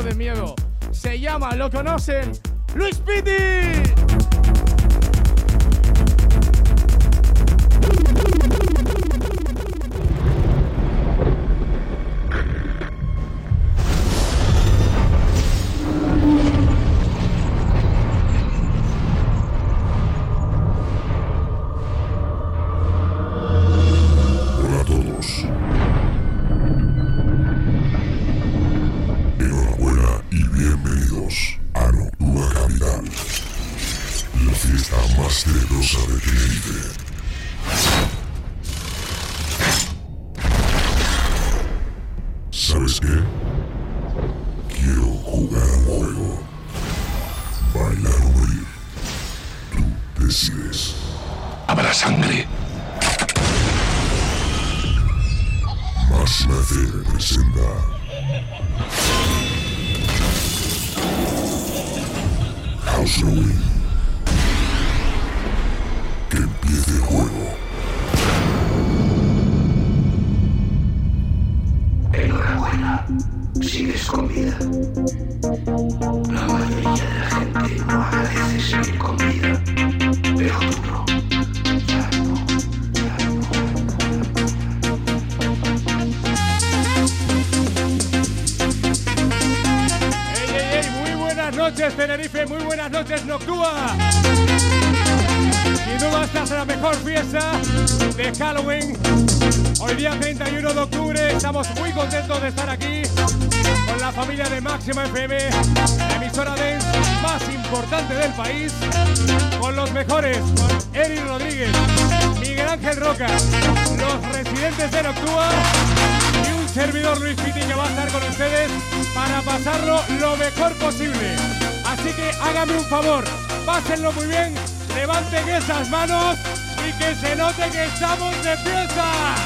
de miedo. Se llama, lo conocen, Luis Piti. Noches, Tenerife. Muy buenas noches, Noctua. Sin duda, esta es la mejor fiesta de Halloween. Hoy día 31 de octubre estamos muy contentos de estar aquí con la familia de Máxima FM, la emisora dance más importante del país, con los mejores, con Eric Rodríguez, Miguel Ángel Roca, los residentes de Noctua y un servidor Luis Piti que va a estar con ustedes para pasarlo lo mejor posible. Así que hágame un favor, pásenlo muy bien, levanten esas manos y que se note que estamos de fiesta.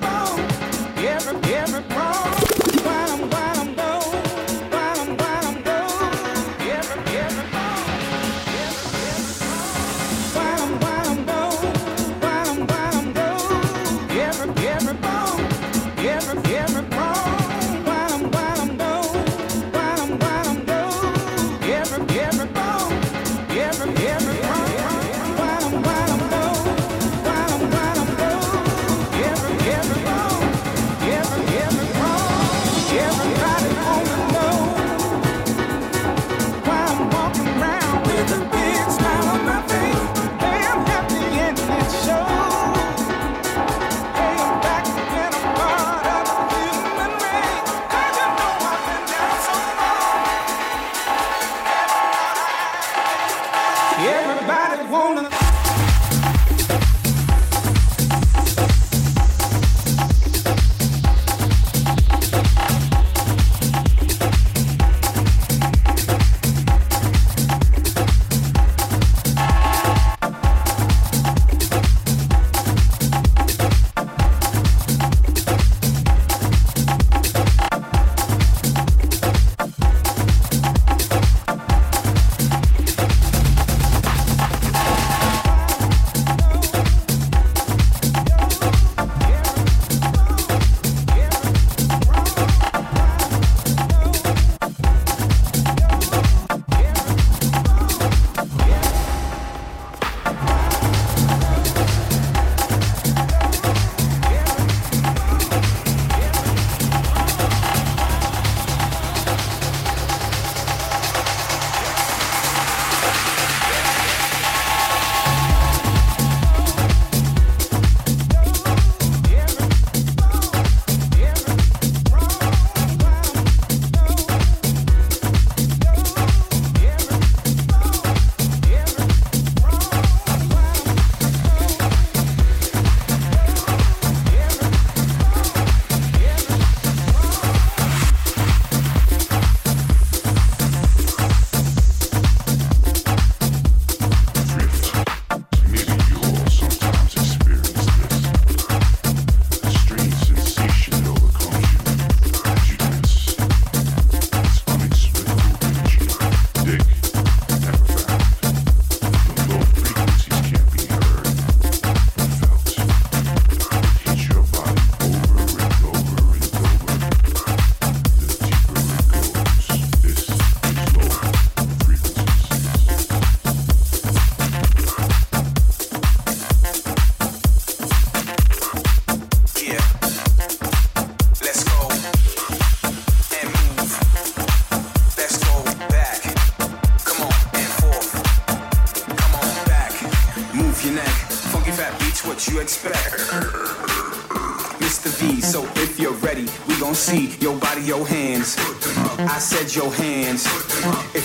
goodbye.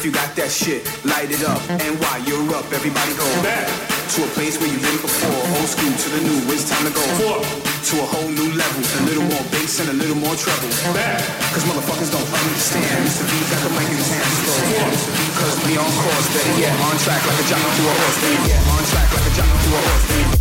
You got that shit, light it up. And while you're up, everybody go back to a place where you've been before. Old school to the new, it's time to go to a whole new level. A little more bass and a little more treble. Cause motherfuckers don't understand. Mr. V got the mic in his hands. Cause we on course, better yet. On track like a jockey to a horse, baby. On track like a jockey to a horse, baby.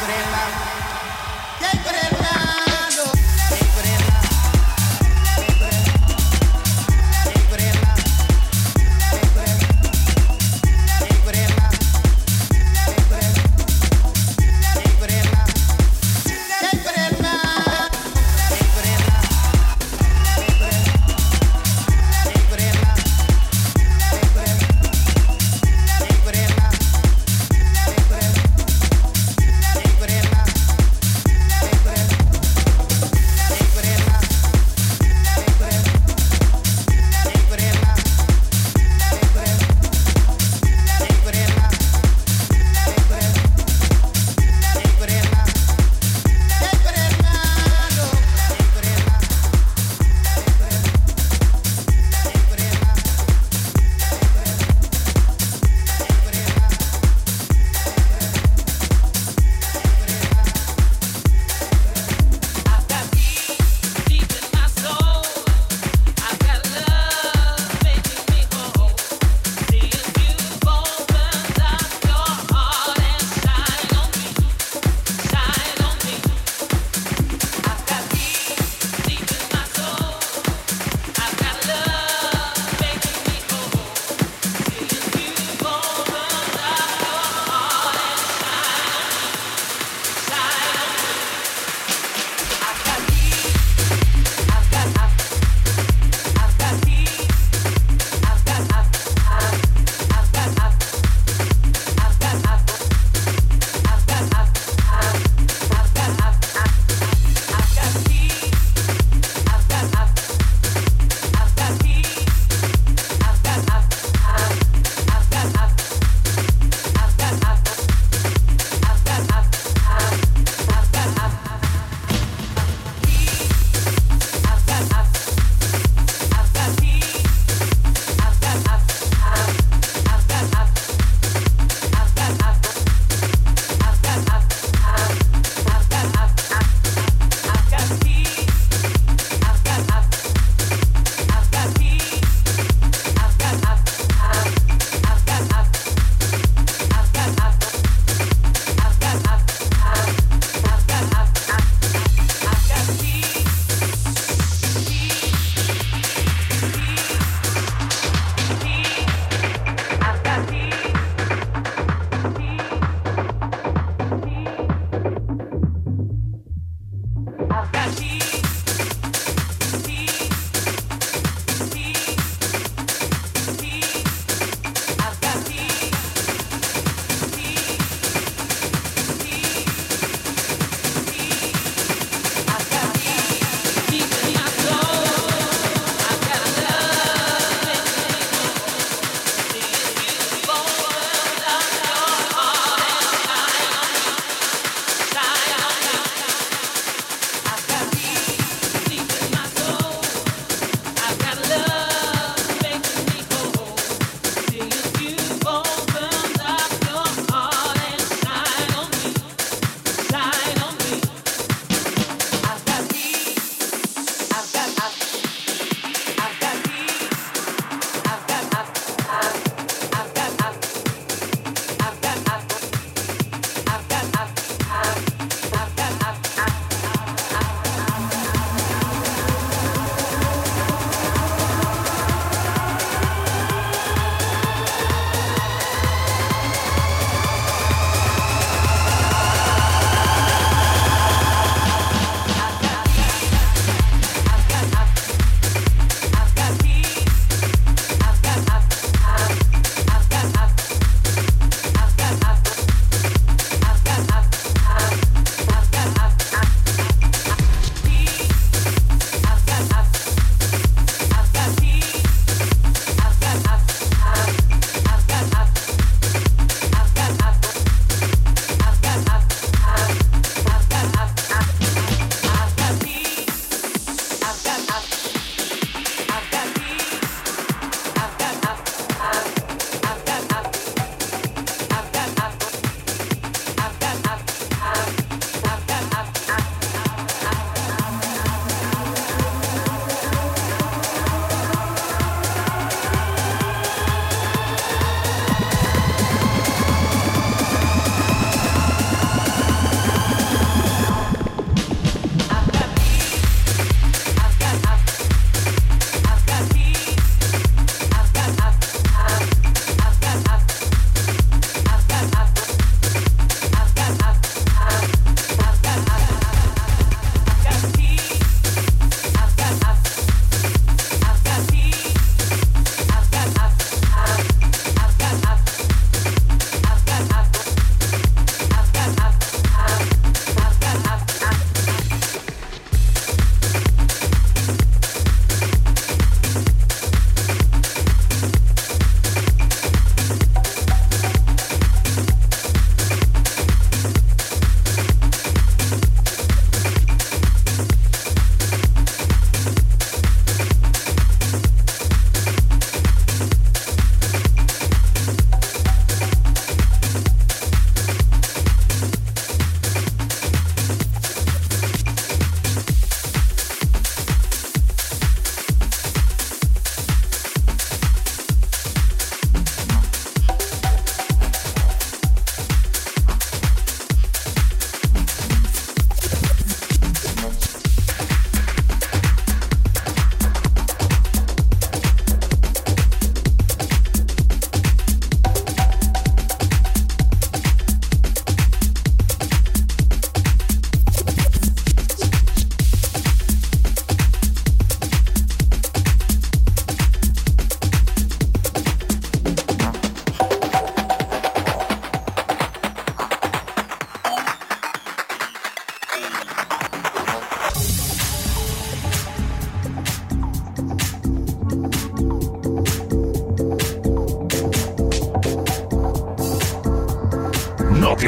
Crema. ¡Qué crema!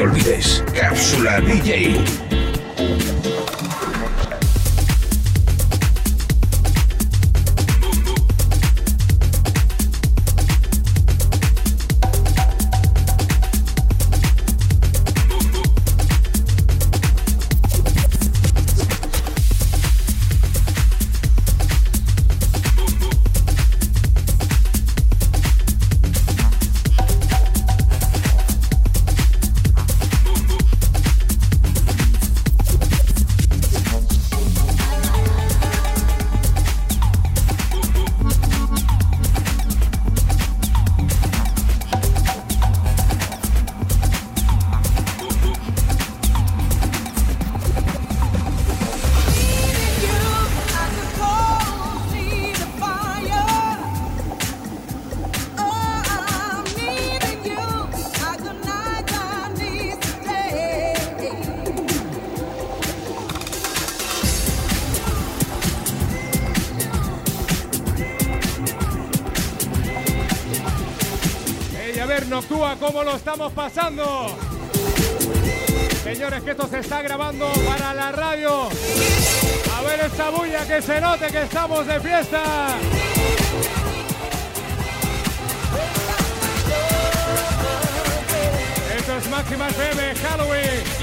Móviles. Cápsula DJ. Pasando. Señores, que esto se está grabando para la radio. A ver esta bulla que se note que estamos de fiesta. Esto es Máxima FM Halloween.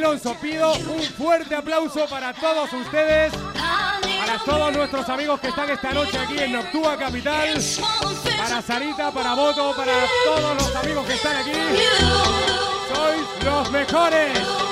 2011. Pido un fuerte aplauso para todos ustedes, para todos nuestros amigos que están esta noche aquí en Noctua Capital, para Sarita, para Boto, para todos los amigos que están aquí. Sois los mejores.